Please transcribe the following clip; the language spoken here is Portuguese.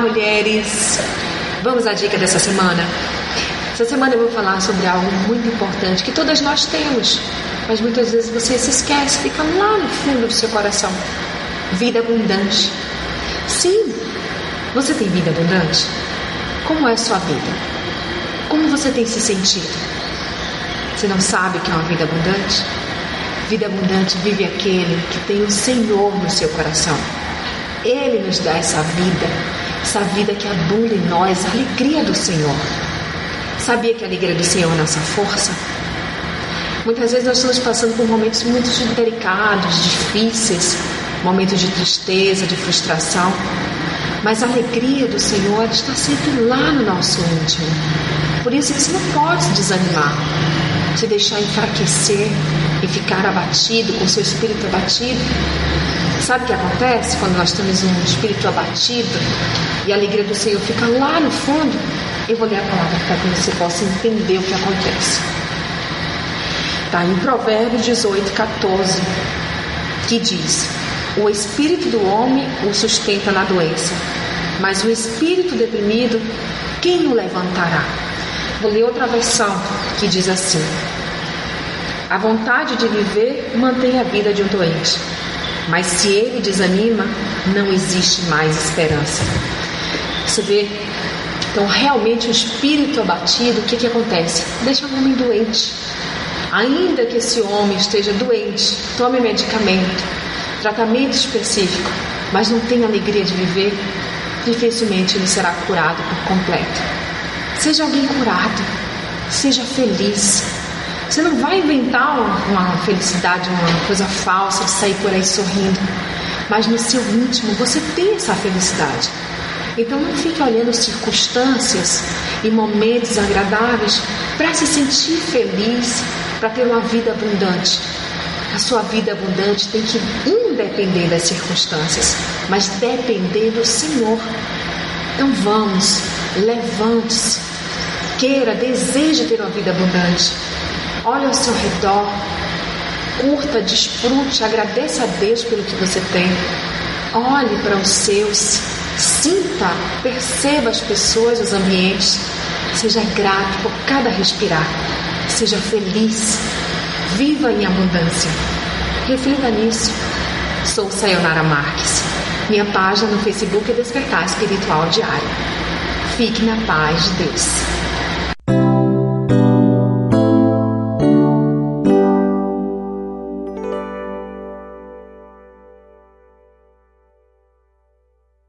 mulheres! Vamos à dica dessa semana? Essa semana eu vou falar sobre algo muito importante que todas nós temos, mas muitas vezes você se esquece, fica lá no fundo do seu coração. Vida abundante. Sim, você tem vida abundante? Como é a sua vida? Como você tem se sentido? Você não sabe que é uma vida abundante? Vida abundante vive aquele que tem o Senhor no seu coração. Ele nos dá essa vida, essa vida que abunda em nós, a alegria do Senhor. Sabia que a alegria do Senhor é nossa força? Muitas vezes nós estamos passando por momentos muito delicados, difíceis, momentos de tristeza, de frustração. Mas a alegria do Senhor está sempre lá no nosso íntimo. Por isso você não pode se desanimar, se deixar enfraquecer e ficar abatido, com seu espírito abatido. Sabe o que acontece quando nós temos um espírito abatido e a alegria do Senhor fica lá no fundo? Eu vou ler a palavra para que você possa entender o que acontece. Está em Provérbios 18, 14, que diz: O espírito do homem o sustenta na doença, mas o espírito deprimido, quem o levantará? Vou ler outra versão que diz assim: A vontade de viver mantém a vida de um doente mas se ele desanima, não existe mais esperança. Você vê? Então, realmente, o espírito abatido, o que, que acontece? Deixa o homem doente. Ainda que esse homem esteja doente, tome medicamento, tratamento específico, mas não tenha alegria de viver, dificilmente ele será curado por completo. Seja alguém curado, seja feliz, você não vai inventar uma, felicidade, uma coisa falsa de sair por aí sorrindo. Mas no seu íntimo você tem essa felicidade. Então não fique olhando circunstâncias e momentos agradáveis para se sentir feliz, para ter uma vida abundante. A sua vida abundante tem que independer das circunstâncias, mas depender do Senhor. Então vamos, levante-se, queira, deseje ter uma vida abundante. Olhe ao seu redor, curta, desfrute, agradeça a Deus pelo que você tem. Olhe para os seus, sinta, perceba as pessoas, os ambientes. Seja grato por cada respirar. Seja feliz. Viva em abundância. Reflita nisso. Sou Sayonara Marques. Minha página no Facebook é Despertar Espiritual Diário. Fique na paz de Deus.